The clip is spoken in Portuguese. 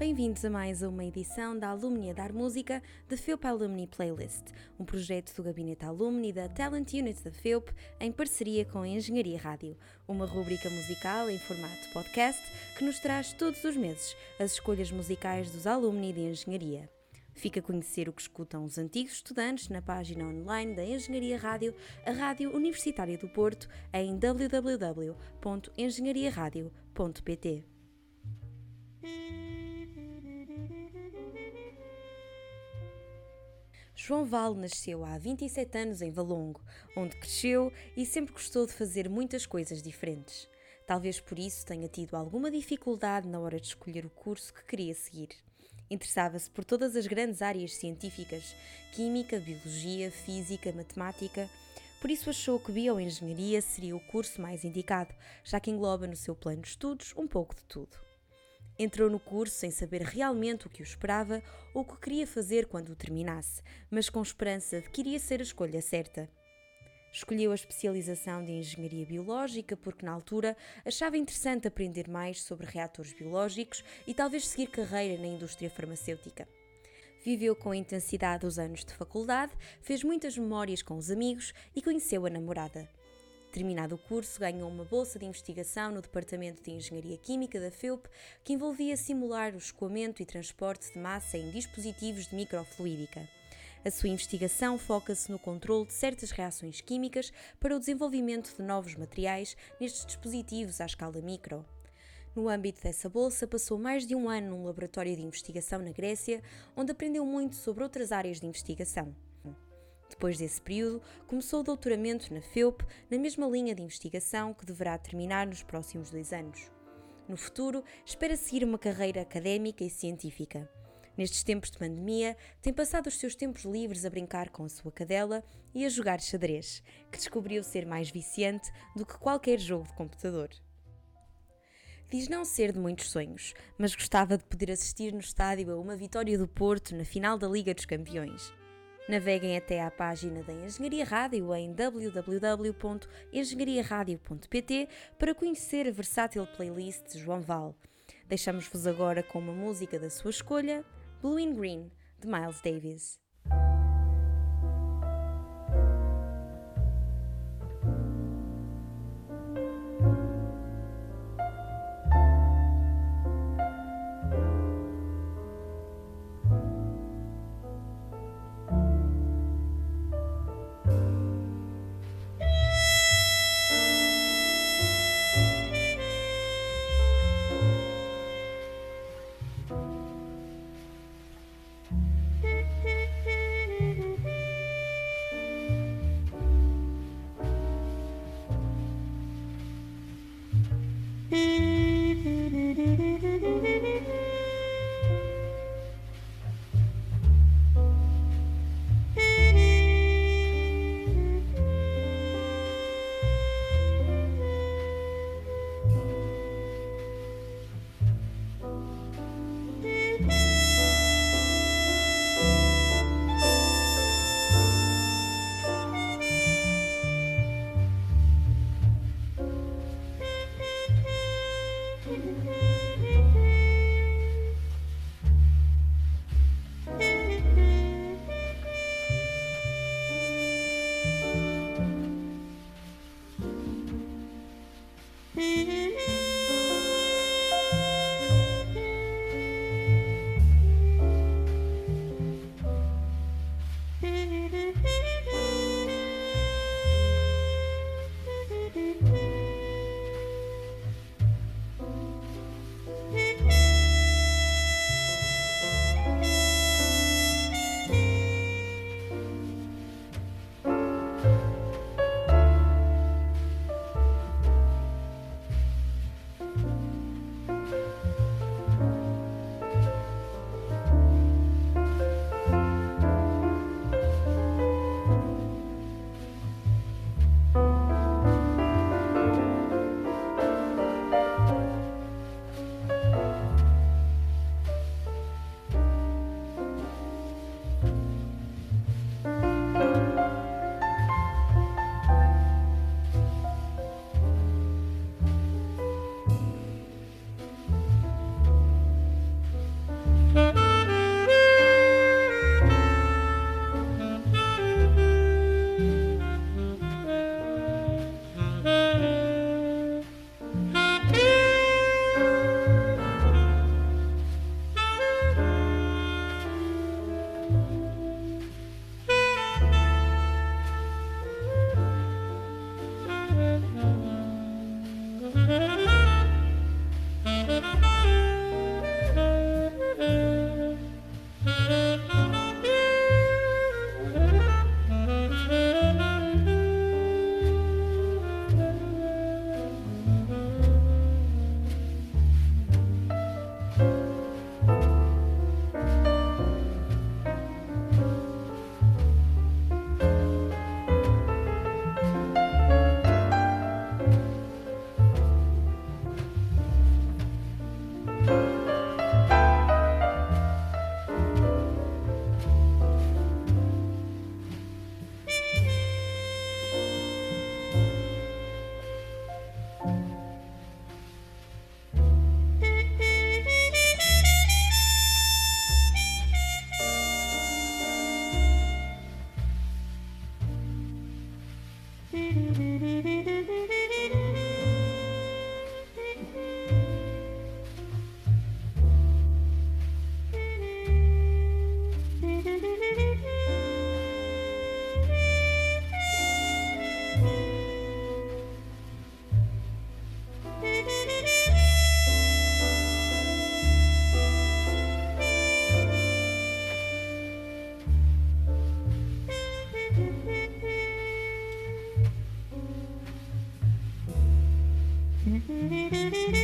Bem-vindos a mais uma edição da Alumnia Dar Música da FEUP Alumni Playlist, um projeto do Gabinete Alumni da Talent Unit da FEUP em parceria com a Engenharia Rádio, uma rúbrica musical em formato podcast que nos traz todos os meses as escolhas musicais dos alumni de Engenharia. Fica a conhecer o que escutam os antigos estudantes na página online da Engenharia Rádio, a Rádio Universitária do Porto, em www.engenhariaradio.pt. João Val nasceu há 27 anos em Valongo, onde cresceu e sempre gostou de fazer muitas coisas diferentes. Talvez por isso tenha tido alguma dificuldade na hora de escolher o curso que queria seguir. Interessava-se por todas as grandes áreas científicas: química, biologia, física, matemática. Por isso achou que bioengenharia seria o curso mais indicado, já que engloba no seu plano de estudos um pouco de tudo. Entrou no curso sem saber realmente o que o esperava ou o que queria fazer quando o terminasse, mas com esperança de que iria ser a escolha certa. Escolheu a especialização de Engenharia Biológica porque, na altura, achava interessante aprender mais sobre reatores biológicos e talvez seguir carreira na indústria farmacêutica. Viveu com intensidade os anos de faculdade, fez muitas memórias com os amigos e conheceu a namorada. Terminado o curso, ganhou uma bolsa de investigação no Departamento de Engenharia Química da FEUP, que envolvia simular o escoamento e transporte de massa em dispositivos de microfluídica. A sua investigação foca-se no controle de certas reações químicas para o desenvolvimento de novos materiais nestes dispositivos à escala micro. No âmbito dessa bolsa, passou mais de um ano num laboratório de investigação na Grécia, onde aprendeu muito sobre outras áreas de investigação. Depois desse período, começou o doutoramento na FEUP, na mesma linha de investigação que deverá terminar nos próximos dois anos. No futuro, espera seguir uma carreira académica e científica. Nestes tempos de pandemia, tem passado os seus tempos livres a brincar com a sua cadela e a jogar xadrez, que descobriu ser mais viciante do que qualquer jogo de computador. Diz não ser de muitos sonhos, mas gostava de poder assistir no estádio a uma vitória do Porto na final da Liga dos Campeões. Naveguem até à página da Engenharia Rádio em www.engenhariaradio.pt para conhecer a versátil playlist de João Val. Deixamos-vos agora com uma música da sua escolha, Blue and Green, de Miles Davis. Mm-hmm.